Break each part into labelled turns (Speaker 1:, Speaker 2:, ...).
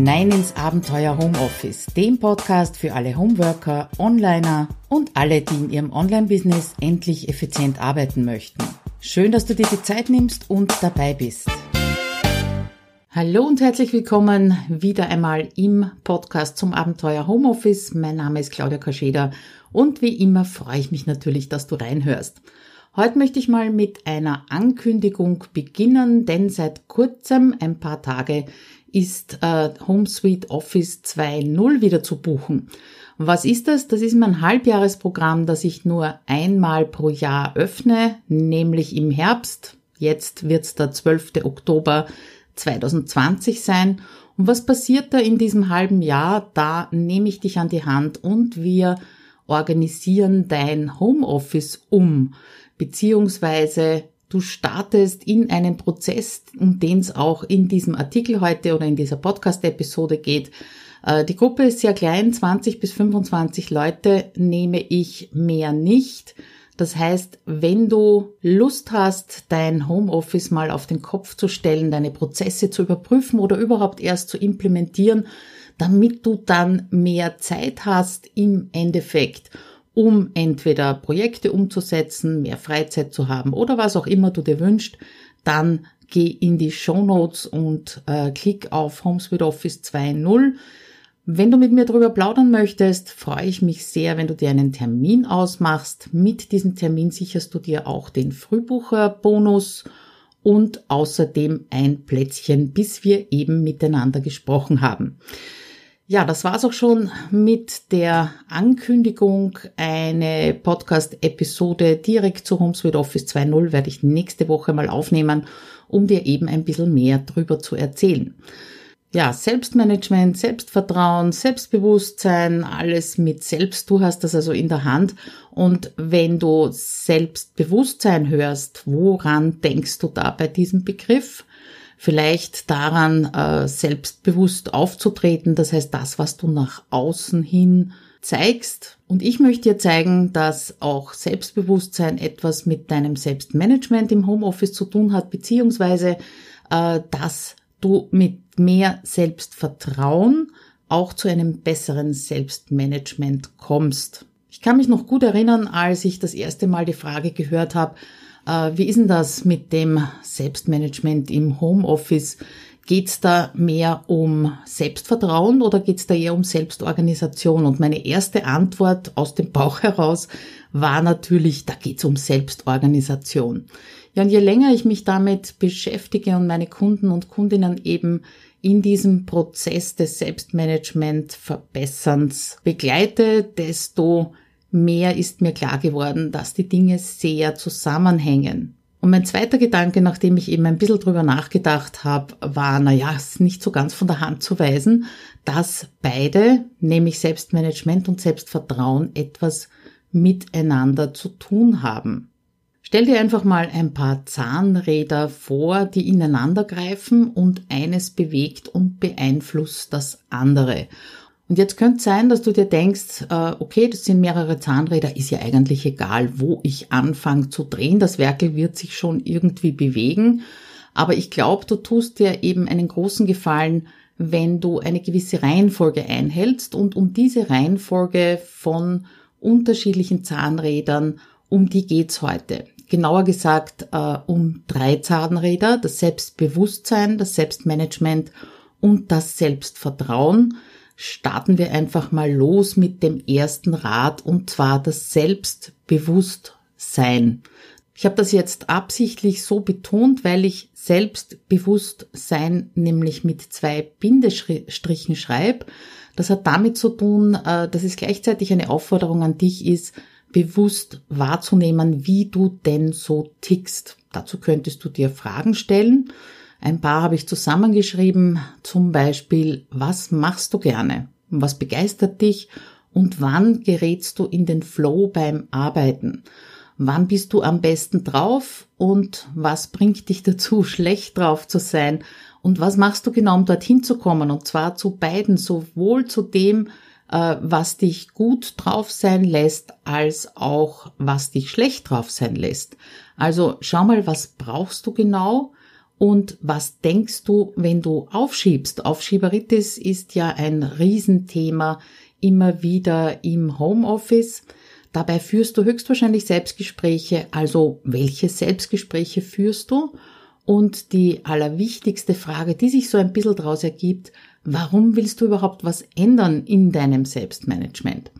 Speaker 1: hinein ins Abenteuer Homeoffice, dem Podcast für alle Homeworker, Onliner und alle, die in ihrem Online-Business endlich effizient arbeiten möchten. Schön, dass du dir die Zeit nimmst und dabei bist. Hallo und herzlich willkommen wieder einmal im Podcast zum Abenteuer Homeoffice. Mein Name ist Claudia Kascheda und wie immer freue ich mich natürlich, dass du reinhörst. Heute möchte ich mal mit einer Ankündigung beginnen, denn seit kurzem, ein paar Tage, ist äh, HomeSuite Office 2.0 wieder zu buchen. Was ist das? Das ist mein Halbjahresprogramm, das ich nur einmal pro Jahr öffne, nämlich im Herbst. Jetzt wird's der 12. Oktober 2020 sein. Und was passiert da in diesem halben Jahr? Da nehme ich dich an die Hand und wir organisieren dein Homeoffice um, beziehungsweise du startest in einen Prozess, um den es auch in diesem Artikel heute oder in dieser Podcast-Episode geht. Äh, die Gruppe ist sehr klein, 20 bis 25 Leute nehme ich mehr nicht. Das heißt, wenn du Lust hast, dein Homeoffice mal auf den Kopf zu stellen, deine Prozesse zu überprüfen oder überhaupt erst zu implementieren, damit du dann mehr Zeit hast im Endeffekt, um entweder Projekte umzusetzen, mehr Freizeit zu haben oder was auch immer du dir wünschst, dann geh in die Show Notes und äh, klick auf HomeSuite Office 2.0. Wenn du mit mir darüber plaudern möchtest, freue ich mich sehr, wenn du dir einen Termin ausmachst. Mit diesem Termin sicherst du dir auch den Frühbucherbonus und außerdem ein Plätzchen, bis wir eben miteinander gesprochen haben. Ja, das war's auch schon mit der Ankündigung. Eine Podcast-Episode direkt zu HomeSuite Office 2.0 werde ich nächste Woche mal aufnehmen, um dir eben ein bisschen mehr drüber zu erzählen. Ja, Selbstmanagement, Selbstvertrauen, Selbstbewusstsein, alles mit Selbst. Du hast das also in der Hand. Und wenn du Selbstbewusstsein hörst, woran denkst du da bei diesem Begriff? Vielleicht daran, äh, selbstbewusst aufzutreten, das heißt das, was du nach außen hin zeigst. Und ich möchte dir zeigen, dass auch Selbstbewusstsein etwas mit deinem Selbstmanagement im Homeoffice zu tun hat, beziehungsweise äh, dass du mit mehr Selbstvertrauen auch zu einem besseren Selbstmanagement kommst. Ich kann mich noch gut erinnern, als ich das erste Mal die Frage gehört habe, wie ist denn das mit dem Selbstmanagement im Homeoffice? Geht es da mehr um Selbstvertrauen oder geht es da eher um Selbstorganisation? Und meine erste Antwort aus dem Bauch heraus war natürlich, da geht es um Selbstorganisation. Ja, und je länger ich mich damit beschäftige und meine Kunden und Kundinnen eben in diesem Prozess des Selbstmanagement-Verbesserns begleite, desto mehr ist mir klar geworden, dass die Dinge sehr zusammenhängen. Und mein zweiter Gedanke, nachdem ich eben ein bisschen drüber nachgedacht habe, war, na ja, es ist nicht so ganz von der Hand zu weisen, dass beide, nämlich Selbstmanagement und Selbstvertrauen, etwas miteinander zu tun haben. Stell dir einfach mal ein paar Zahnräder vor, die ineinander greifen und eines bewegt und beeinflusst das andere. Und jetzt könnte es sein, dass du dir denkst, äh, okay, das sind mehrere Zahnräder, ist ja eigentlich egal, wo ich anfange zu drehen. Das Werkel wird sich schon irgendwie bewegen. Aber ich glaube, du tust dir eben einen großen Gefallen, wenn du eine gewisse Reihenfolge einhältst. Und um diese Reihenfolge von unterschiedlichen Zahnrädern, um die geht's heute. Genauer gesagt äh, um drei Zahnräder, das Selbstbewusstsein, das Selbstmanagement und das Selbstvertrauen starten wir einfach mal los mit dem ersten Rad und zwar das Selbstbewusstsein. Ich habe das jetzt absichtlich so betont, weil ich Selbstbewusstsein nämlich mit zwei Bindestrichen schreibe. Das hat damit zu tun, äh, dass es gleichzeitig eine Aufforderung an dich ist, bewusst wahrzunehmen, wie du denn so tickst. Dazu könntest du dir Fragen stellen ein paar habe ich zusammengeschrieben, zum Beispiel, was machst du gerne? Was begeistert dich? Und wann gerätst du in den Flow beim Arbeiten? Wann bist du am besten drauf? Und was bringt dich dazu, schlecht drauf zu sein? Und was machst du genau, um dorthin zu kommen? Und zwar zu beiden, sowohl zu dem, äh, was dich gut drauf sein lässt, als auch was dich schlecht drauf sein lässt. Also schau mal, was brauchst du genau? Und was denkst du, wenn du aufschiebst? Aufschieberitis ist ja ein Riesenthema immer wieder im Homeoffice. Dabei führst du höchstwahrscheinlich Selbstgespräche. Also welche Selbstgespräche führst du? Und die allerwichtigste Frage, die sich so ein bisschen daraus ergibt, warum willst du überhaupt was ändern in deinem Selbstmanagement?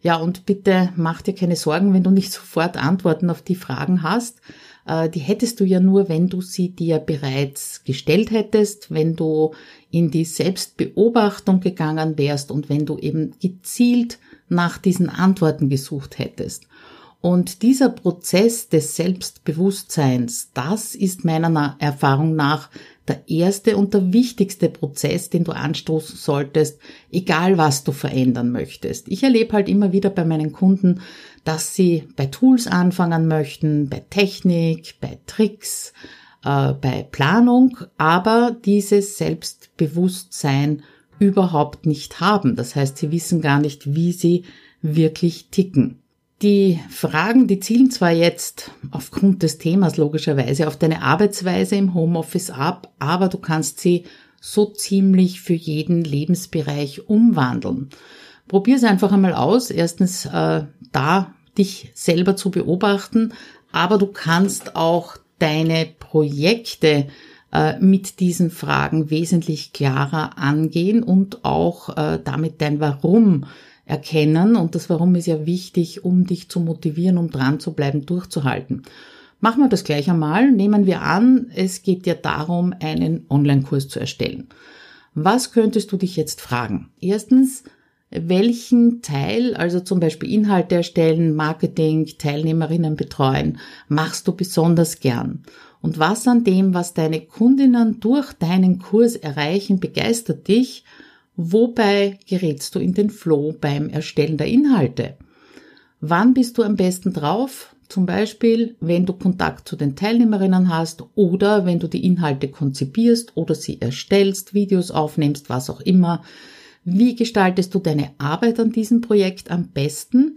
Speaker 1: Ja, und bitte mach dir keine Sorgen, wenn du nicht sofort Antworten auf die Fragen hast. Äh, die hättest du ja nur, wenn du sie dir bereits gestellt hättest, wenn du in die Selbstbeobachtung gegangen wärst und wenn du eben gezielt nach diesen Antworten gesucht hättest. Und dieser Prozess des Selbstbewusstseins, das ist meiner Erfahrung nach der erste und der wichtigste Prozess, den du anstoßen solltest, egal was du verändern möchtest. Ich erlebe halt immer wieder bei meinen Kunden, dass sie bei Tools anfangen möchten, bei Technik, bei Tricks, äh, bei Planung, aber dieses Selbstbewusstsein überhaupt nicht haben. Das heißt, sie wissen gar nicht, wie sie wirklich ticken. Die Fragen, die zielen zwar jetzt aufgrund des Themas logischerweise auf deine Arbeitsweise im Homeoffice ab, aber du kannst sie so ziemlich für jeden Lebensbereich umwandeln. Probier es einfach einmal aus. Erstens äh, da dich selber zu beobachten, aber du kannst auch deine Projekte äh, mit diesen Fragen wesentlich klarer angehen und auch äh, damit dein Warum erkennen. Und das Warum ist ja wichtig, um dich zu motivieren, um dran zu bleiben, durchzuhalten. Machen wir das gleich einmal. Nehmen wir an, es geht dir darum, einen Online-Kurs zu erstellen. Was könntest du dich jetzt fragen? Erstens, welchen Teil, also zum Beispiel Inhalte erstellen, Marketing, Teilnehmerinnen betreuen, machst du besonders gern? Und was an dem, was deine Kundinnen durch deinen Kurs erreichen, begeistert dich Wobei gerätst du in den Flow beim Erstellen der Inhalte? Wann bist du am besten drauf? Zum Beispiel, wenn du Kontakt zu den Teilnehmerinnen hast oder wenn du die Inhalte konzipierst oder sie erstellst, Videos aufnimmst, was auch immer. Wie gestaltest du deine Arbeit an diesem Projekt am besten?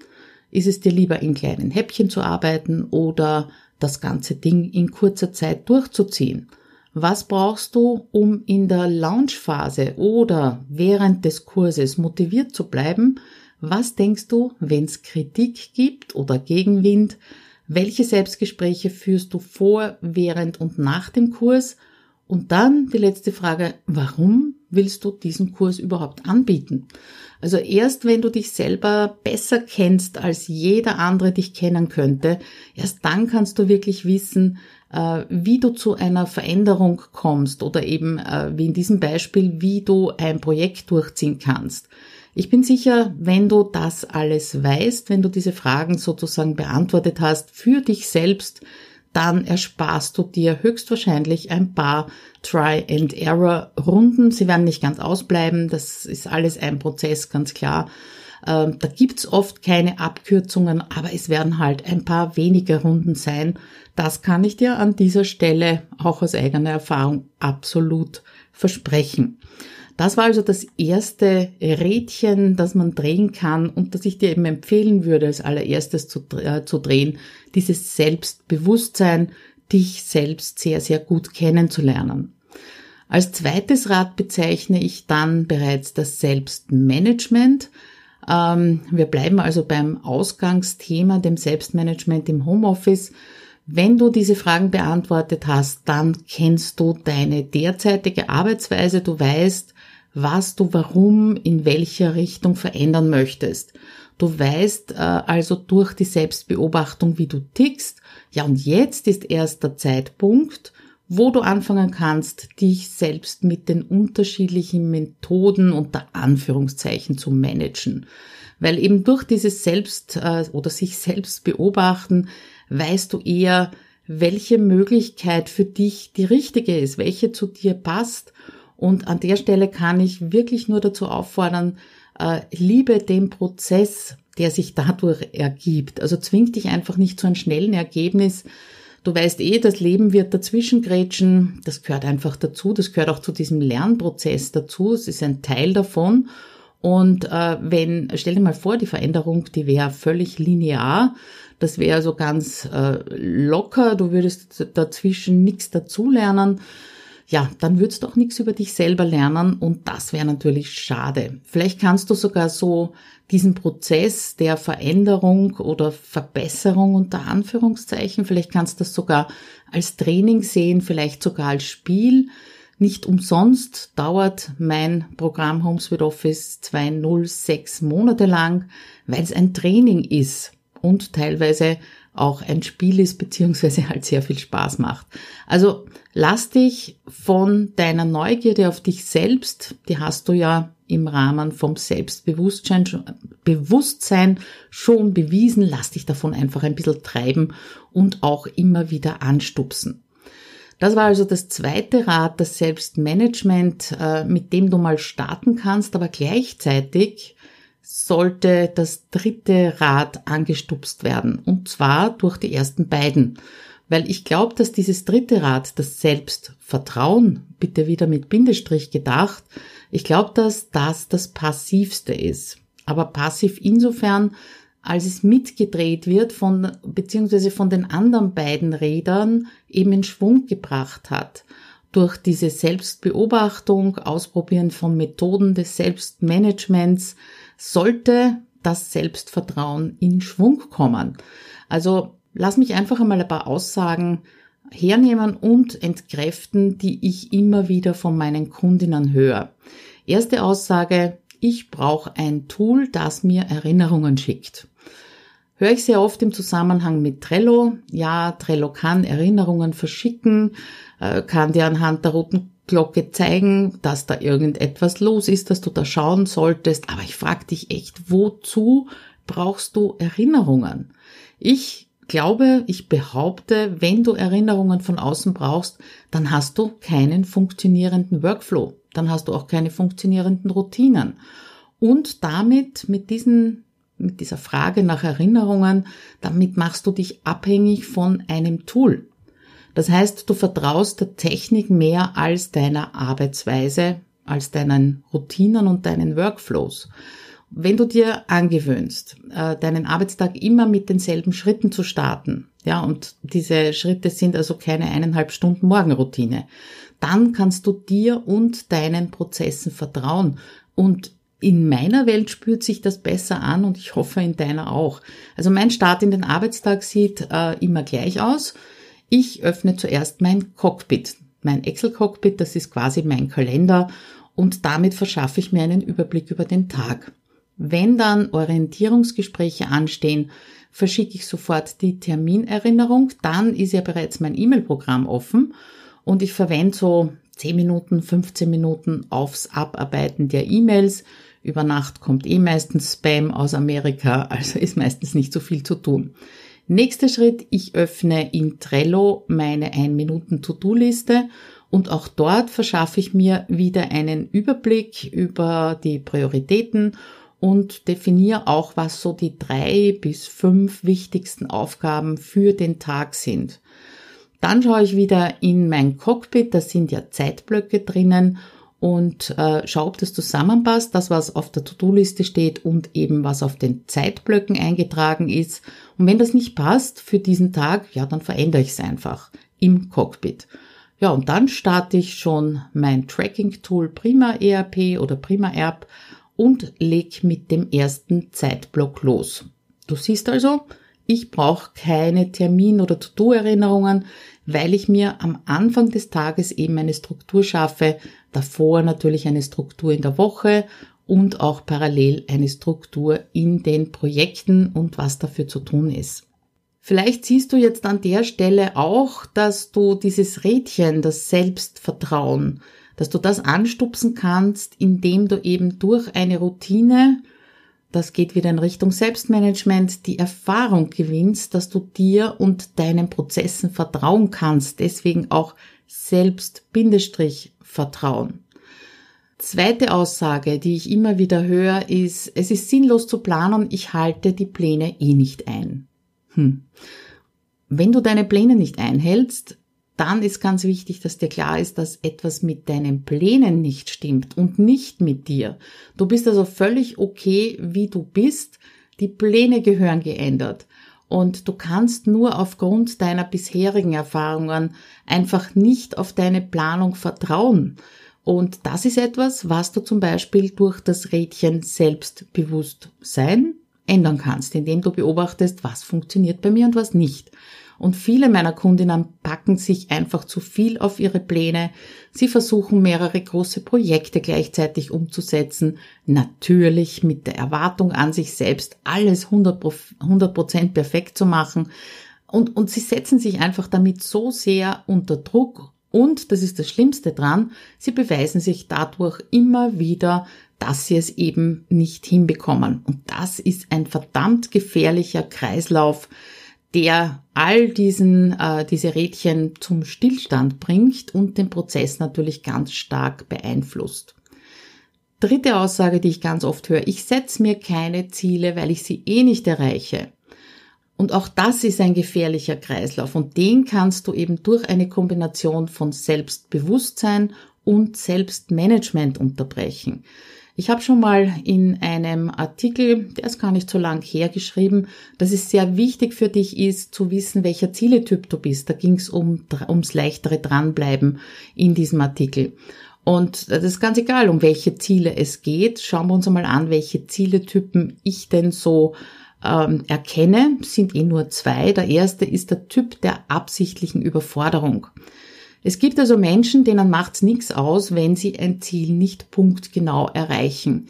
Speaker 1: Ist es dir lieber in kleinen Häppchen zu arbeiten oder das ganze Ding in kurzer Zeit durchzuziehen? Was brauchst du, um in der Launchphase oder während des Kurses motiviert zu bleiben? Was denkst du, wenn es Kritik gibt oder Gegenwind? Welche Selbstgespräche führst du vor, während und nach dem Kurs? Und dann die letzte Frage, warum willst du diesen Kurs überhaupt anbieten? Also erst wenn du dich selber besser kennst, als jeder andere dich kennen könnte, erst dann kannst du wirklich wissen, äh, wie du zu einer Veränderung kommst oder eben äh, wie in diesem Beispiel, wie du ein Projekt durchziehen kannst. Ich bin sicher, wenn du das alles weißt, wenn du diese Fragen sozusagen beantwortet hast für dich selbst, dann ersparst du dir höchstwahrscheinlich ein paar Try-and-Error-Runden. Sie werden nicht ganz ausbleiben, das ist alles ein Prozess, ganz klar. Ähm, da gibt's oft keine Abkürzungen, aber es werden halt ein paar wenige Runden sein. Das kann ich dir an dieser Stelle auch aus eigener Erfahrung absolut versprechen. Das war also das erste Rädchen, das man drehen kann und das ich dir eben empfehlen würde, als allererstes zu, äh, zu drehen, dieses Selbstbewusstsein, dich selbst sehr, sehr gut kennenzulernen. Als zweites Rad bezeichne ich dann bereits das Selbstmanagement. Ähm, wir bleiben also beim Ausgangsthema, dem Selbstmanagement im Homeoffice. Wenn du diese Fragen beantwortet hast, dann kennst du deine derzeitige Arbeitsweise, du weißt, was du warum in welcher Richtung verändern möchtest. Du weißt äh, also durch die Selbstbeobachtung, wie du tickst. Ja, und jetzt ist erst der Zeitpunkt, wo du anfangen kannst, dich selbst mit den unterschiedlichen Methoden unter Anführungszeichen zu managen. Weil eben durch dieses Selbst äh, oder sich selbst beobachten, weißt du eher, welche Möglichkeit für dich die richtige ist, welche zu dir passt. Und an der Stelle kann ich wirklich nur dazu auffordern, äh, liebe den Prozess, der sich dadurch ergibt. Also zwing dich einfach nicht zu einem schnellen Ergebnis, Du weißt eh, das Leben wird dazwischen grätschen. Das gehört einfach dazu. Das gehört auch zu diesem Lernprozess dazu. Es ist ein Teil davon. Und äh, wenn, stell dir mal vor, die Veränderung, die wäre völlig linear, das wäre so ganz äh, locker, du würdest dazwischen nichts dazulernen, ja, dann würdest du auch nichts über dich selber lernen und das wäre natürlich schade. Vielleicht kannst du sogar so diesen Prozess der Veränderung oder Verbesserung unter Anführungszeichen, vielleicht kannst du das sogar als Training sehen, vielleicht sogar als Spiel. Nicht umsonst dauert mein Programm Homes with Office 206 Monate lang, weil es ein Training ist und teilweise auch ein Spiel ist, beziehungsweise halt sehr viel Spaß macht. Also lass dich von deiner Neugierde auf dich selbst, die hast du ja im Rahmen vom Selbstbewusstsein Bewusstsein schon bewiesen, lass dich davon einfach ein bisschen treiben und auch immer wieder anstupsen. Das war also das zweite Rad, das Selbstmanagement, äh, mit dem du mal starten kannst, aber gleichzeitig sollte das dritte Rad angestupst werden. Und zwar durch die ersten beiden. Weil ich glaube, dass dieses dritte Rad, das Selbstvertrauen, bitte wieder mit Bindestrich gedacht, ich glaube, dass das das passivste ist. Aber passiv insofern, als es mitgedreht wird von, beziehungsweise von den anderen beiden Rädern eben in Schwung gebracht hat. Durch diese Selbstbeobachtung, Ausprobieren von Methoden des Selbstmanagements, sollte das Selbstvertrauen in Schwung kommen. Also lass mich einfach einmal ein paar Aussagen hernehmen und entkräften, die ich immer wieder von meinen Kundinnen höre. Erste Aussage, ich brauche ein Tool, das mir Erinnerungen schickt. Höre ich sehr oft im Zusammenhang mit Trello. Ja, Trello kann Erinnerungen verschicken, äh, kann dir anhand der roten Glocke zeigen, dass da irgendetwas los ist, dass du da schauen solltest. Aber ich frage dich echt, wozu brauchst du Erinnerungen? Ich glaube, ich behaupte, wenn du Erinnerungen von außen brauchst, dann hast du keinen funktionierenden Workflow. Dann hast du auch keine funktionierenden Routinen. Und damit, mit diesen mit dieser Frage nach Erinnerungen, damit machst du dich abhängig von einem Tool. Das heißt, du vertraust der Technik mehr als deiner Arbeitsweise, als deinen Routinen und deinen Workflows. Wenn du dir angewöhnst, äh, deinen Arbeitstag immer mit denselben Schritten zu starten, ja, und diese Schritte sind also keine eineinhalb Stunden Morgenroutine, dann kannst du dir und deinen Prozessen vertrauen. Und in meiner Welt spürt sich das besser an und ich hoffe in deiner auch. Also mein Start in den Arbeitstag sieht äh, immer gleich aus. Ich öffne zuerst mein Cockpit. Mein Excel-Cockpit, das ist quasi mein Kalender und damit verschaffe ich mir einen Überblick über den Tag. Wenn dann Orientierungsgespräche anstehen, verschicke ich sofort die Terminerinnerung, dann ist ja bereits mein E-Mail-Programm offen und ich verwende so 10 Minuten, 15 Minuten aufs Abarbeiten der E-Mails. Über Nacht kommt eh meistens Spam aus Amerika, also ist meistens nicht so viel zu tun. Nächster Schritt, ich öffne in Trello meine 1 Minuten To-Do-Liste und auch dort verschaffe ich mir wieder einen Überblick über die Prioritäten und definiere auch, was so die drei bis fünf wichtigsten Aufgaben für den Tag sind. Dann schaue ich wieder in mein Cockpit, da sind ja Zeitblöcke drinnen und äh, schau, ob das zusammenpasst, das was auf der To-Do-Liste steht und eben was auf den Zeitblöcken eingetragen ist. Und wenn das nicht passt für diesen Tag, ja, dann verändere ich es einfach im Cockpit. Ja, und dann starte ich schon mein Tracking-Tool Prima ERP oder Prima App und leg mit dem ersten Zeitblock los. Du siehst also, ich brauche keine Termin- oder To-Do-Erinnerungen, weil ich mir am Anfang des Tages eben eine Struktur schaffe, davor natürlich eine Struktur in der Woche und auch parallel eine Struktur in den Projekten und was dafür zu tun ist. Vielleicht siehst du jetzt an der Stelle auch, dass du dieses Rädchen, das Selbstvertrauen, dass du das anstupsen kannst, indem du eben durch eine Routine das geht wieder in Richtung Selbstmanagement, die Erfahrung gewinnst, dass du dir und deinen Prozessen vertrauen kannst. Deswegen auch Selbst-Vertrauen. Zweite Aussage, die ich immer wieder höre, ist, es ist sinnlos zu planen, ich halte die Pläne eh nicht ein. Hm. Wenn du deine Pläne nicht einhältst, dann ist ganz wichtig, dass dir klar ist, dass etwas mit deinen Plänen nicht stimmt und nicht mit dir. Du bist also völlig okay, wie du bist. Die Pläne gehören geändert. Und du kannst nur aufgrund deiner bisherigen Erfahrungen einfach nicht auf deine Planung vertrauen. Und das ist etwas, was du zum Beispiel durch das Rädchen Selbstbewusstsein ändern kannst, indem du beobachtest, was funktioniert bei mir und was nicht. Und viele meiner Kundinnen packen sich einfach zu viel auf ihre Pläne. Sie versuchen mehrere große Projekte gleichzeitig umzusetzen. Natürlich mit der Erwartung an sich selbst, alles 100 Prozent perfekt zu machen. Und, und sie setzen sich einfach damit so sehr unter Druck. Und, das ist das Schlimmste dran, sie beweisen sich dadurch immer wieder, dass sie es eben nicht hinbekommen. Und das ist ein verdammt gefährlicher Kreislauf, der all diesen, äh, diese Rädchen zum Stillstand bringt und den Prozess natürlich ganz stark beeinflusst. Dritte Aussage, die ich ganz oft höre, ich setze mir keine Ziele, weil ich sie eh nicht erreiche. Und auch das ist ein gefährlicher Kreislauf und den kannst du eben durch eine Kombination von Selbstbewusstsein und Selbstmanagement unterbrechen. Ich habe schon mal in einem Artikel, der ist gar nicht so lang hergeschrieben, dass es sehr wichtig für dich ist, zu wissen, welcher Zieletyp du bist. Da ging es um, ums leichtere Dranbleiben in diesem Artikel. Und das ist ganz egal, um welche Ziele es geht. Schauen wir uns einmal an, welche Zieletypen ich denn so ähm, erkenne. Sind eh nur zwei. Der erste ist der Typ der absichtlichen Überforderung. Es gibt also Menschen, denen macht's nichts aus, wenn sie ein Ziel nicht punktgenau erreichen.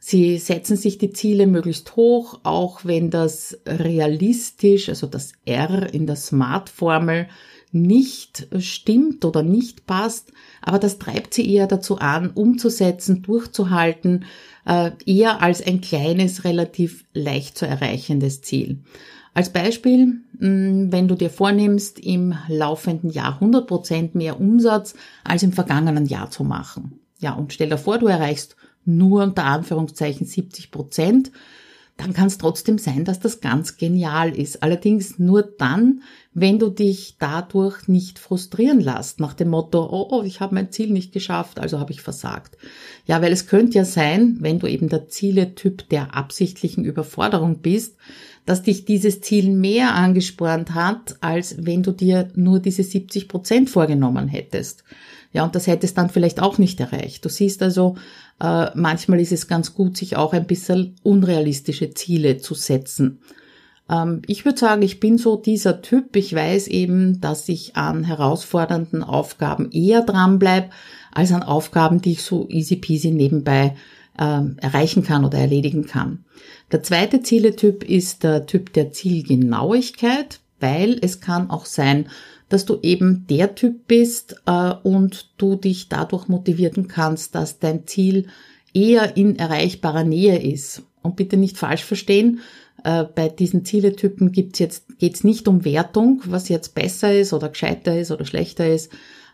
Speaker 1: Sie setzen sich die Ziele möglichst hoch, auch wenn das realistisch, also das R in der Smart-Formel nicht stimmt oder nicht passt, aber das treibt sie eher dazu an, umzusetzen, durchzuhalten, äh, eher als ein kleines, relativ leicht zu erreichendes Ziel. Als Beispiel, mm, wenn du dir vornimmst, im laufenden Jahr 100% mehr Umsatz als im vergangenen Jahr zu machen. Ja, und stell dir vor, du erreichst nur unter Anführungszeichen 70% dann kann es trotzdem sein, dass das ganz genial ist. Allerdings nur dann, wenn du dich dadurch nicht frustrieren lässt, nach dem Motto, oh, oh ich habe mein Ziel nicht geschafft, also habe ich versagt. Ja, weil es könnte ja sein, wenn du eben der Zieletyp der absichtlichen Überforderung bist, dass dich dieses Ziel mehr angespornt hat, als wenn du dir nur diese 70 Prozent vorgenommen hättest. Ja, und das hättest dann vielleicht auch nicht erreicht. Du siehst also, äh, manchmal ist es ganz gut, sich auch ein bisschen unrealistische Ziele zu setzen. Ähm, ich würde sagen, ich bin so dieser Typ. Ich weiß eben, dass ich an herausfordernden Aufgaben eher dranbleibe, als an Aufgaben, die ich so easy peasy nebenbei äh, erreichen kann oder erledigen kann. Der zweite Zieletyp ist der Typ der Zielgenauigkeit, weil es kann auch sein, dass du eben der Typ bist äh, und du dich dadurch motivieren kannst, dass dein Ziel eher in erreichbarer Nähe ist. Und bitte nicht falsch verstehen, äh, bei diesen Zieletypen gibt's jetzt, geht's nicht um Wertung, was jetzt besser ist oder gescheiter ist oder schlechter ist.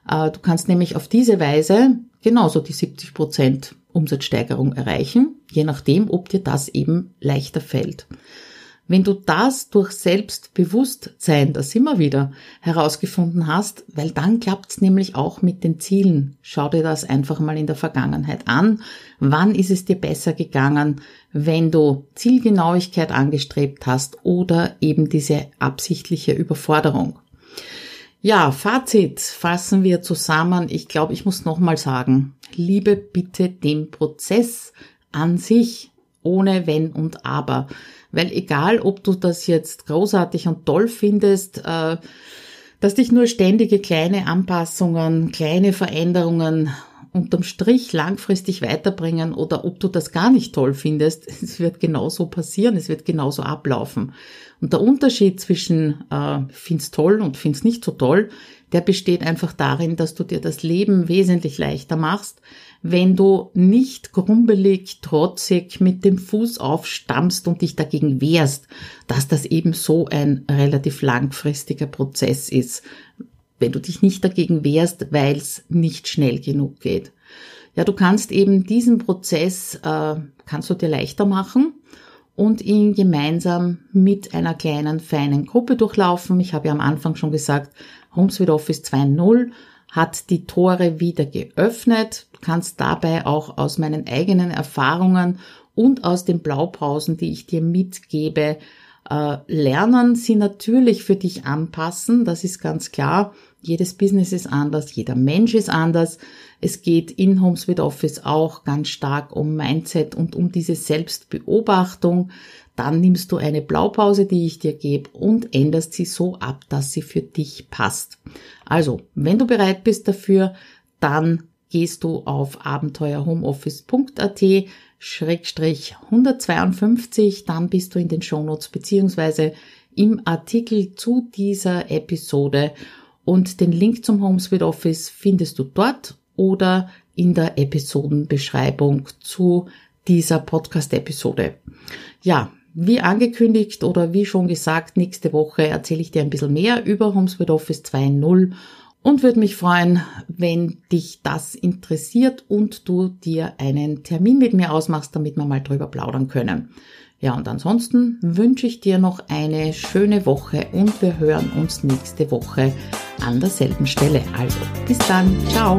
Speaker 1: Äh, du kannst nämlich auf diese Weise genauso die 70 Prozent Umsatzsteigerung erreichen, je nachdem, ob dir das eben leichter fällt. Wenn du das durch Selbstbewusstsein, das immer wieder herausgefunden hast, weil dann klappt's nämlich auch mit den Zielen. Schau dir das einfach mal in der Vergangenheit an. Wann ist es dir besser gegangen, wenn du Zielgenauigkeit angestrebt hast oder eben diese absichtliche Überforderung? Ja, Fazit fassen wir zusammen. Ich glaube, ich muss nochmal sagen, liebe bitte den Prozess an sich ohne Wenn und Aber. Weil egal, ob du das jetzt großartig und toll findest, äh, dass dich nur ständige kleine Anpassungen, kleine Veränderungen unterm Strich langfristig weiterbringen oder ob du das gar nicht toll findest, es wird genauso passieren, es wird genauso ablaufen. Und der Unterschied zwischen äh, find's toll und find's nicht so toll, der besteht einfach darin, dass du dir das Leben wesentlich leichter machst, wenn du nicht grumbelig, trotzig mit dem Fuß aufstammst und dich dagegen wehrst, dass das eben so ein relativ langfristiger Prozess ist, wenn du dich nicht dagegen wehrst, weil es nicht schnell genug geht. Ja, du kannst eben diesen Prozess, äh, kannst du dir leichter machen und ihn gemeinsam mit einer kleinen, feinen Gruppe durchlaufen. Ich habe ja am Anfang schon gesagt, HomeSuite Office 2.0 hat die Tore wieder geöffnet. Du kannst dabei auch aus meinen eigenen Erfahrungen und aus den Blaupausen, die ich dir mitgebe, lernen, sie natürlich für dich anpassen. Das ist ganz klar. Jedes Business ist anders, jeder Mensch ist anders. Es geht in HomeSuite Office auch ganz stark um Mindset und um diese Selbstbeobachtung. Dann nimmst du eine Blaupause, die ich dir gebe und änderst sie so ab, dass sie für dich passt. Also, wenn du bereit bist dafür, dann gehst du auf abenteuerhomeoffice.at Schrägstrich 152, dann bist du in den Shownotes beziehungsweise im Artikel zu dieser Episode und den Link zum HomeSuite Office findest du dort oder in der Episodenbeschreibung zu dieser Podcast-Episode. Ja, wie angekündigt oder wie schon gesagt, nächste Woche erzähle ich dir ein bisschen mehr über HomeSuite Office 2.0 und würde mich freuen, wenn dich das interessiert und du dir einen Termin mit mir ausmachst, damit wir mal drüber plaudern können. Ja, und ansonsten wünsche ich dir noch eine schöne Woche und wir hören uns nächste Woche an derselben Stelle. Also, bis dann, ciao!